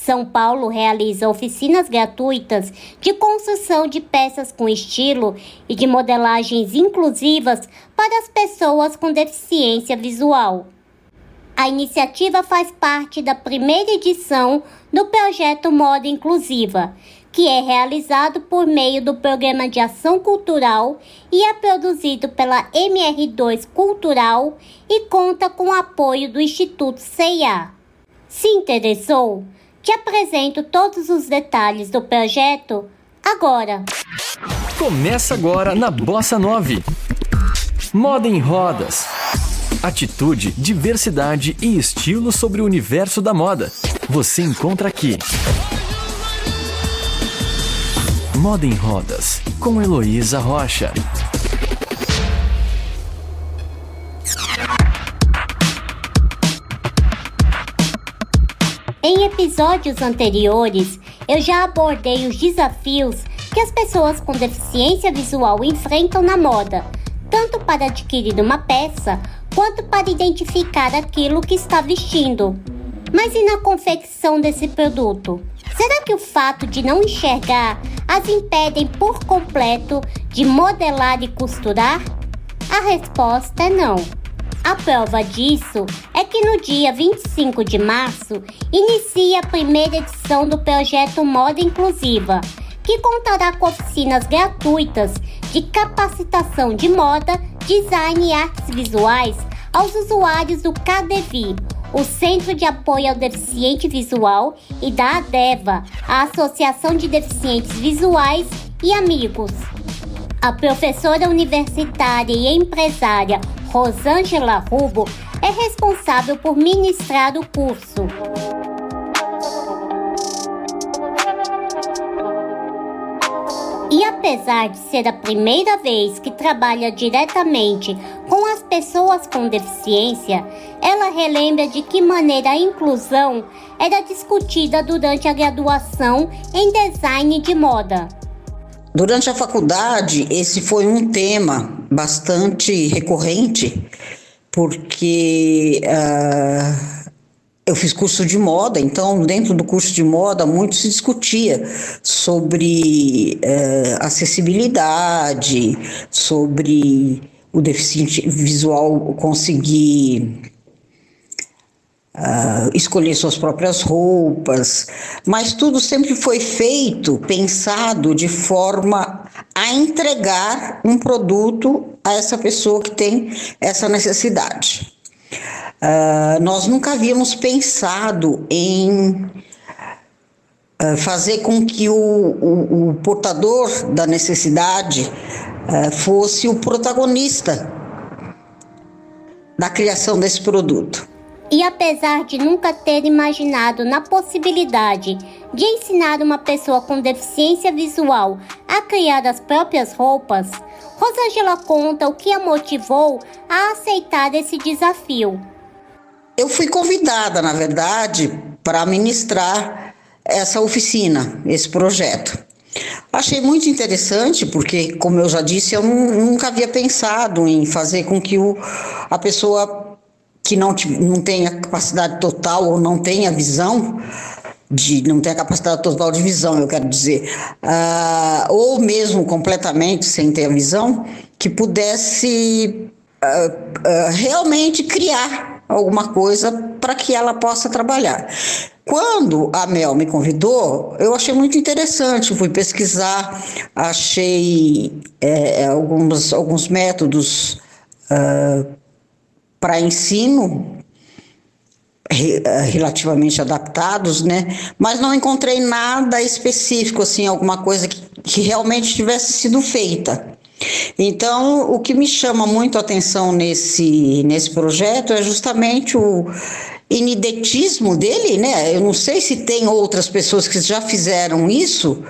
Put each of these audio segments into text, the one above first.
São Paulo realiza oficinas gratuitas de construção de peças com estilo e de modelagens inclusivas para as pessoas com deficiência visual. A iniciativa faz parte da primeira edição do projeto Moda Inclusiva, que é realizado por meio do Programa de Ação Cultural e é produzido pela MR2 Cultural e conta com o apoio do Instituto CIA. Se interessou? Te apresento todos os detalhes do projeto agora. Começa agora na Bossa 9. Moda em rodas. Atitude, diversidade e estilo sobre o universo da moda. Você encontra aqui. Moda em Rodas, com Heloísa Rocha. Em episódios anteriores, eu já abordei os desafios que as pessoas com deficiência visual enfrentam na moda, tanto para adquirir uma peça quanto para identificar aquilo que está vestindo. Mas e na confecção desse produto? Será que o fato de não enxergar as impedem por completo de modelar e costurar? A resposta é não. A prova disso é que no dia 25 de março inicia a primeira edição do projeto Moda Inclusiva, que contará com oficinas gratuitas de capacitação de moda, design e artes visuais aos usuários do KDVI, o Centro de Apoio ao Deficiente Visual, e da ADEVA, a Associação de Deficientes Visuais e Amigos. A professora universitária e empresária Rosângela Rubo é responsável por ministrar o curso. E apesar de ser a primeira vez que trabalha diretamente com as pessoas com deficiência, ela relembra de que maneira a inclusão era discutida durante a graduação em design de moda. Durante a faculdade, esse foi um tema bastante recorrente, porque uh, eu fiz curso de moda, então dentro do curso de moda muito se discutia sobre eh, acessibilidade, sobre o deficiente visual conseguir uh, escolher suas próprias roupas, mas tudo sempre foi feito, pensado de forma a entregar um produto a essa pessoa que tem essa necessidade. Uh, nós nunca havíamos pensado em uh, fazer com que o, o, o portador da necessidade uh, fosse o protagonista da criação desse produto. E apesar de nunca ter imaginado na possibilidade de ensinar uma pessoa com deficiência visual a criar as próprias roupas, Rosângela conta o que a motivou a aceitar esse desafio. Eu fui convidada, na verdade, para ministrar essa oficina, esse projeto. Achei muito interessante, porque, como eu já disse, eu nunca havia pensado em fazer com que o, a pessoa que não, não tenha capacidade total ou não tenha visão, de não ter a capacidade total de visão, eu quero dizer, uh, ou mesmo completamente sem ter a visão, que pudesse uh, uh, realmente criar alguma coisa para que ela possa trabalhar. Quando a Mel me convidou, eu achei muito interessante, fui pesquisar, achei é, alguns, alguns métodos para ensino relativamente adaptados, né? Mas não encontrei nada específico, assim, alguma coisa que, que realmente tivesse sido feita. Então, o que me chama muito a atenção nesse, nesse projeto é justamente o inidetismo dele, né? Eu não sei se tem outras pessoas que já fizeram isso,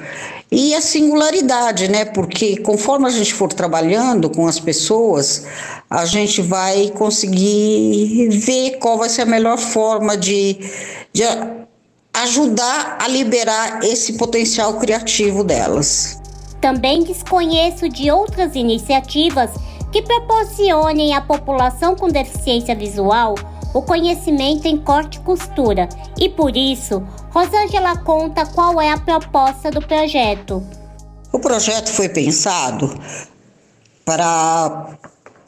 e a singularidade, né? Porque conforme a gente for trabalhando com as pessoas, a gente vai conseguir ver qual vai ser a melhor forma de, de ajudar a liberar esse potencial criativo delas. Também desconheço de outras iniciativas que proporcionem à população com deficiência visual o conhecimento em corte e costura, e por isso Rosângela conta qual é a proposta do projeto. O projeto foi pensado para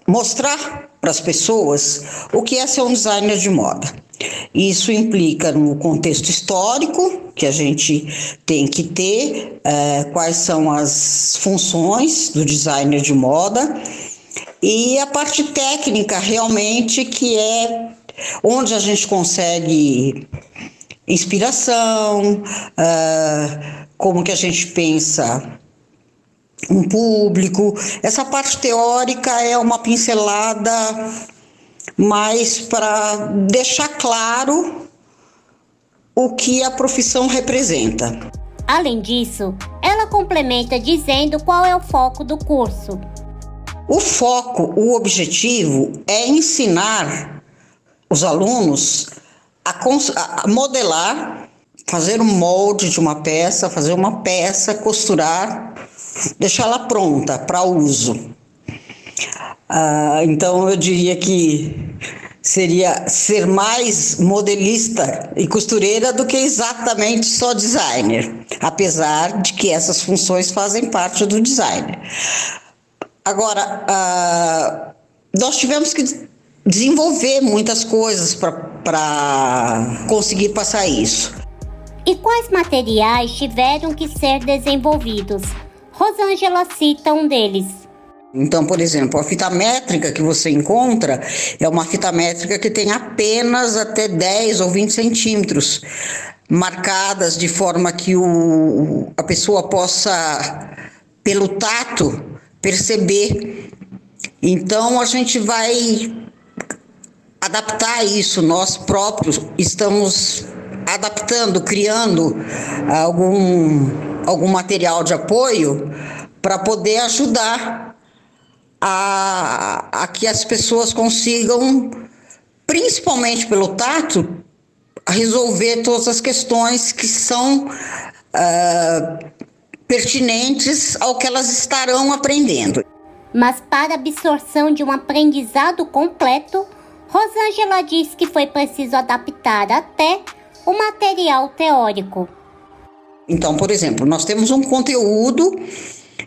mostrar para as pessoas o que é ser um designer de moda. Isso implica no contexto histórico que a gente tem que ter, é, quais são as funções do designer de moda e a parte técnica realmente que é onde a gente consegue inspiração, uh, como que a gente pensa um público. Essa parte teórica é uma pincelada mais para deixar claro o que a profissão representa. Além disso, ela complementa dizendo qual é o foco do curso. O foco, o objetivo é ensinar os alunos a, a modelar, fazer um molde de uma peça, fazer uma peça, costurar, deixá-la pronta para uso. Ah, então eu diria que seria ser mais modelista e costureira do que exatamente só designer, apesar de que essas funções fazem parte do designer. Agora, ah, nós tivemos que desenvolver muitas coisas para conseguir passar isso. E quais materiais tiveram que ser desenvolvidos? Rosângela cita um deles. Então, por exemplo, a fita métrica que você encontra é uma fita métrica que tem apenas até 10 ou 20 centímetros, marcadas de forma que o, a pessoa possa, pelo tato, perceber. Então, a gente vai adaptar isso, nós próprios estamos adaptando, criando algum, algum material de apoio para poder ajudar a, a que as pessoas consigam, principalmente pelo tato, resolver todas as questões que são uh, pertinentes ao que elas estarão aprendendo. Mas para a absorção de um aprendizado completo, Rosângela diz que foi preciso adaptar até o material teórico. Então, por exemplo, nós temos um conteúdo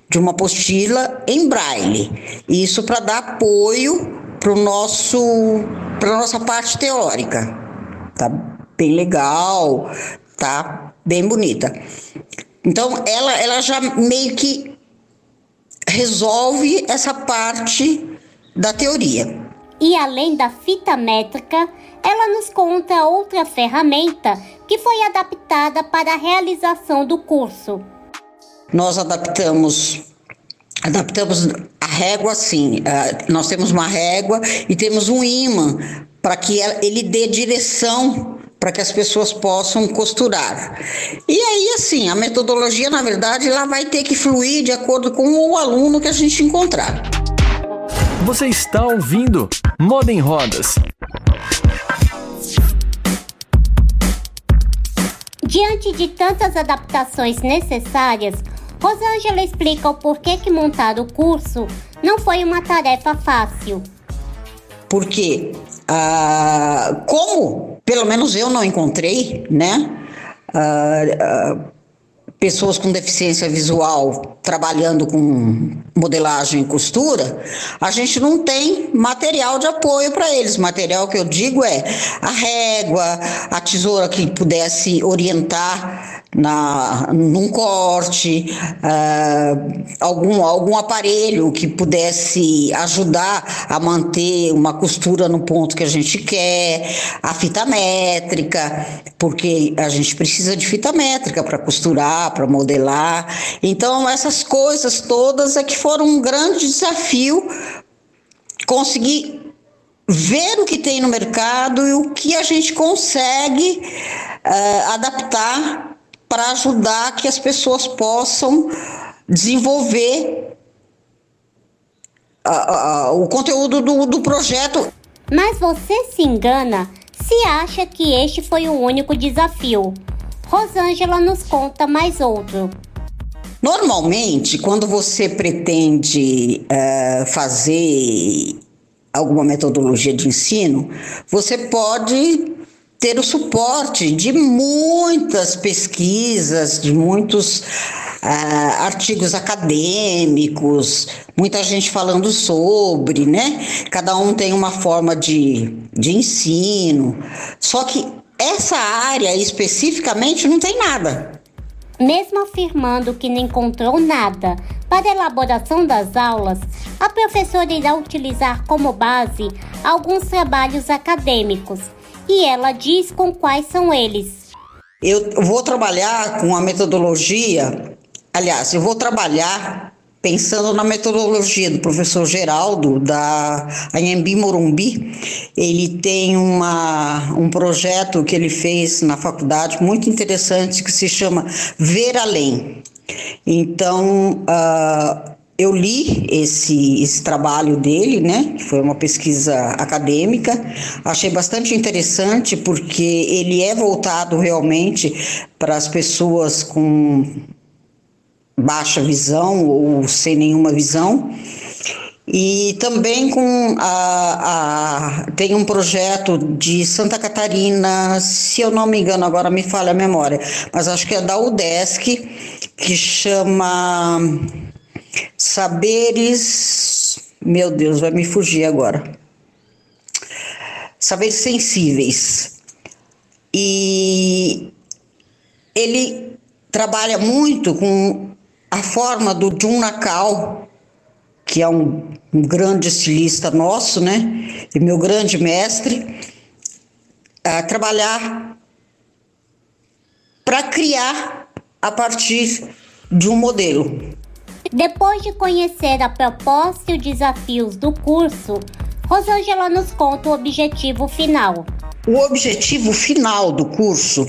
de uma apostila em braille. Isso para dar apoio para nosso para nossa parte teórica. Tá bem legal, tá bem bonita. Então, ela ela já meio que resolve essa parte da teoria. E além da fita métrica, ela nos conta outra ferramenta que foi adaptada para a realização do curso. Nós adaptamos adaptamos a régua sim. Uh, nós temos uma régua e temos um imã para que ele dê direção para que as pessoas possam costurar. E aí, assim, a metodologia, na verdade, ela vai ter que fluir de acordo com o aluno que a gente encontrar. Você está ouvindo Moda em Rodas. Diante de tantas adaptações necessárias, Rosângela explica o porquê que montar o curso não foi uma tarefa fácil. Porque, ah, como pelo menos eu não encontrei, né? Ah, ah, pessoas com deficiência visual trabalhando com modelagem e costura, a gente não tem material de apoio para eles. Material que eu digo é a régua, a tesoura que pudesse orientar na, num corte, uh, algum, algum aparelho que pudesse ajudar a manter uma costura no ponto que a gente quer, a fita métrica, porque a gente precisa de fita métrica para costurar, para modelar. Então, essas coisas todas é que foram um grande desafio conseguir ver o que tem no mercado e o que a gente consegue uh, adaptar para ajudar que as pessoas possam desenvolver o conteúdo do, do projeto. Mas você se engana se acha que este foi o único desafio. Rosângela nos conta mais outro. Normalmente, quando você pretende uh, fazer alguma metodologia de ensino, você pode ter o suporte de muitas pesquisas, de muitos uh, artigos acadêmicos, muita gente falando sobre, né? Cada um tem uma forma de, de ensino. Só que essa área especificamente não tem nada. Mesmo afirmando que não encontrou nada para elaboração das aulas, a professora irá utilizar como base alguns trabalhos acadêmicos e ela diz com quais são eles. Eu vou trabalhar com a metodologia, aliás, eu vou trabalhar pensando na metodologia do professor Geraldo, da Anhembi Morumbi, ele tem uma, um projeto que ele fez na faculdade muito interessante que se chama Ver Além. Então, uh, eu li esse, esse trabalho dele, né, foi uma pesquisa acadêmica, achei bastante interessante porque ele é voltado realmente para as pessoas com baixa visão ou sem nenhuma visão. E também com a, a, tem um projeto de Santa Catarina, se eu não me engano, agora me falha a memória, mas acho que é da UDESC, que chama Saberes. Meu Deus, vai me fugir agora. Saberes Sensíveis. E ele trabalha muito com a forma do Jun Nakal, que é um, um grande estilista nosso, né? E meu grande mestre, a trabalhar para criar a partir de um modelo. Depois de conhecer a proposta e os desafios do curso, Rosângela nos conta o objetivo final. O objetivo final do curso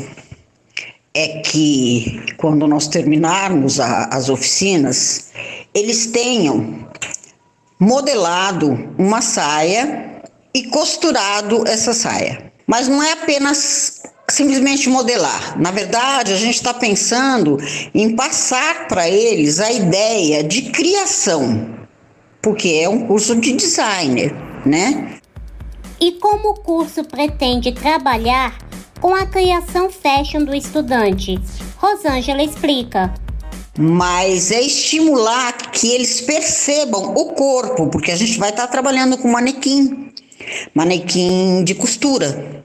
é que quando nós terminarmos a, as oficinas, eles tenham modelado uma saia e costurado essa saia. Mas não é apenas simplesmente modelar. Na verdade, a gente está pensando em passar para eles a ideia de criação, porque é um curso de designer, né? E como o curso pretende trabalhar com a criação fashion do estudante. Rosângela explica. Mas é estimular que eles percebam o corpo, porque a gente vai estar trabalhando com manequim, manequim de costura.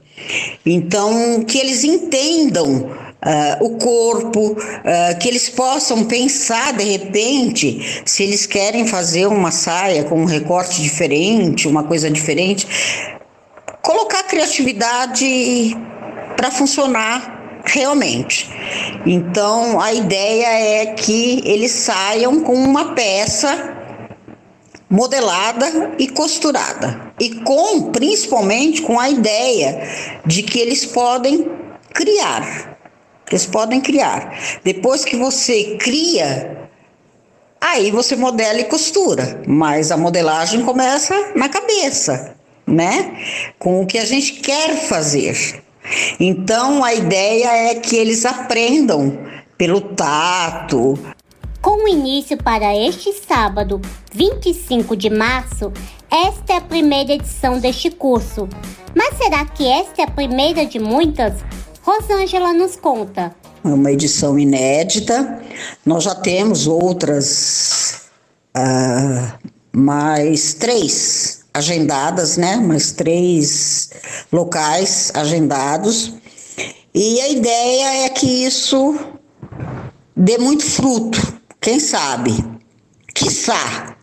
Então, que eles entendam Uh, o corpo, uh, que eles possam pensar de repente se eles querem fazer uma saia com um recorte diferente, uma coisa diferente. Colocar criatividade para funcionar realmente. Então, a ideia é que eles saiam com uma peça modelada e costurada e com principalmente com a ideia de que eles podem criar. Eles podem criar. Depois que você cria, aí você modela e costura, mas a modelagem começa na cabeça, né? Com o que a gente quer fazer. Então a ideia é que eles aprendam pelo tato. Com o início para este sábado, 25 de março, esta é a primeira edição deste curso. Mas será que esta é a primeira de muitas? Rosângela nos conta. É uma edição inédita. Nós já temos outras, uh, mais três agendadas, né? Mais três locais agendados. E a ideia é que isso dê muito fruto. Quem sabe? Quiçá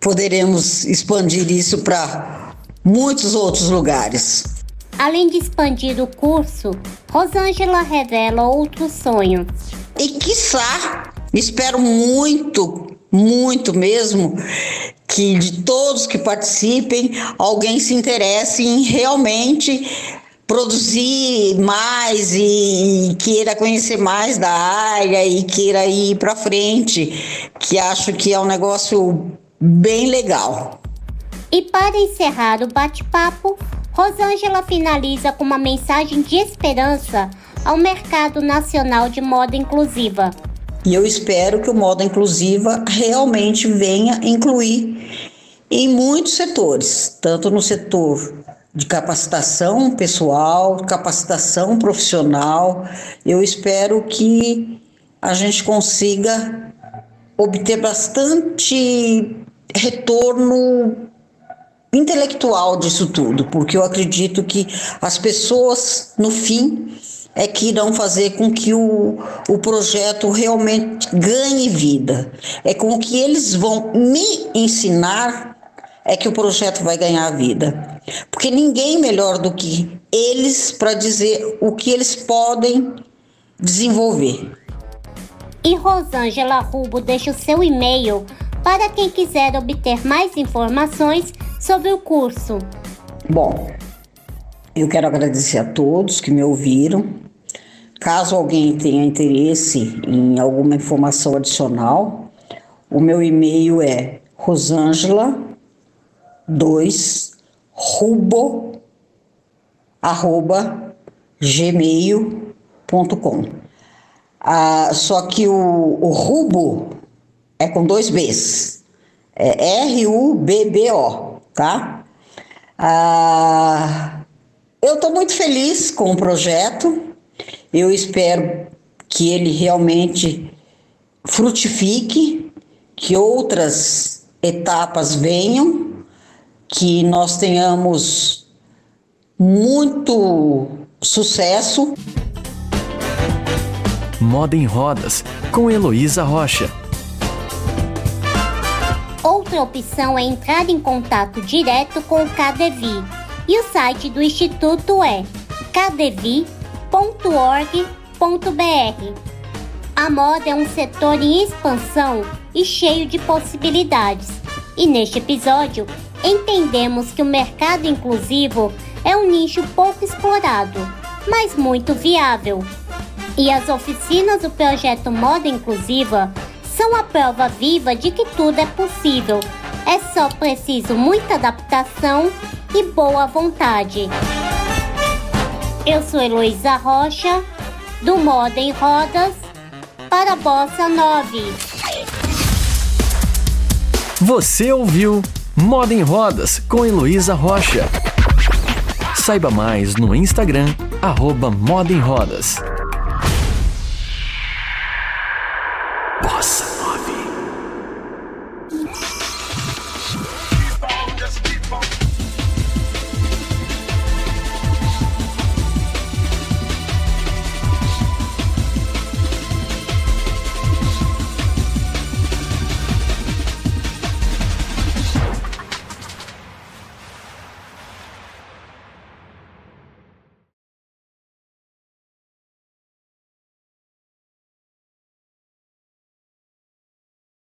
poderemos expandir isso para muitos outros lugares. Além de expandir o curso, Rosângela revela outro sonho. E quiçá, espero muito, muito mesmo, que de todos que participem, alguém se interesse em realmente produzir mais e, queira conhecer mais da área e queira ir para frente, que acho que é um negócio bem legal. E para encerrar o bate-papo, Rosângela finaliza com uma mensagem de esperança ao mercado nacional de moda inclusiva. E eu espero que o moda inclusiva realmente venha incluir em muitos setores, tanto no setor de capacitação pessoal, capacitação profissional. Eu espero que a gente consiga obter bastante retorno intelectual disso tudo, porque eu acredito que as pessoas, no fim, é que irão fazer com que o, o projeto realmente ganhe vida. É com o que eles vão me ensinar é que o projeto vai ganhar vida. Porque ninguém melhor do que eles para dizer o que eles podem desenvolver. E Rosângela Rubo deixa o seu e-mail para quem quiser obter mais informações sobre o curso. Bom, eu quero agradecer a todos que me ouviram. Caso alguém tenha interesse em alguma informação adicional, o meu e-mail é rosângela 2 rubo arroba gmail.com. Ah, só que o, o rubo é com dois Bs. É R-U-B-B-O, tá? Ah, eu estou muito feliz com o projeto. Eu espero que ele realmente frutifique, que outras etapas venham, que nós tenhamos muito sucesso. Moda em Rodas, com Heloísa Rocha. Outra opção é entrar em contato direto com o KDVI e o site do Instituto é kdevi.org.br. A moda é um setor em expansão e cheio de possibilidades, e neste episódio entendemos que o mercado inclusivo é um nicho pouco explorado, mas muito viável. E as oficinas do projeto Moda Inclusiva são a prova viva de que tudo é possível. É só preciso muita adaptação e boa vontade. Eu sou Heloísa Rocha, do Moda em Rodas, para Bossa 9. Você ouviu Moda em Rodas com Heloísa Rocha. Saiba mais no Instagram, arroba Moda em Rodas.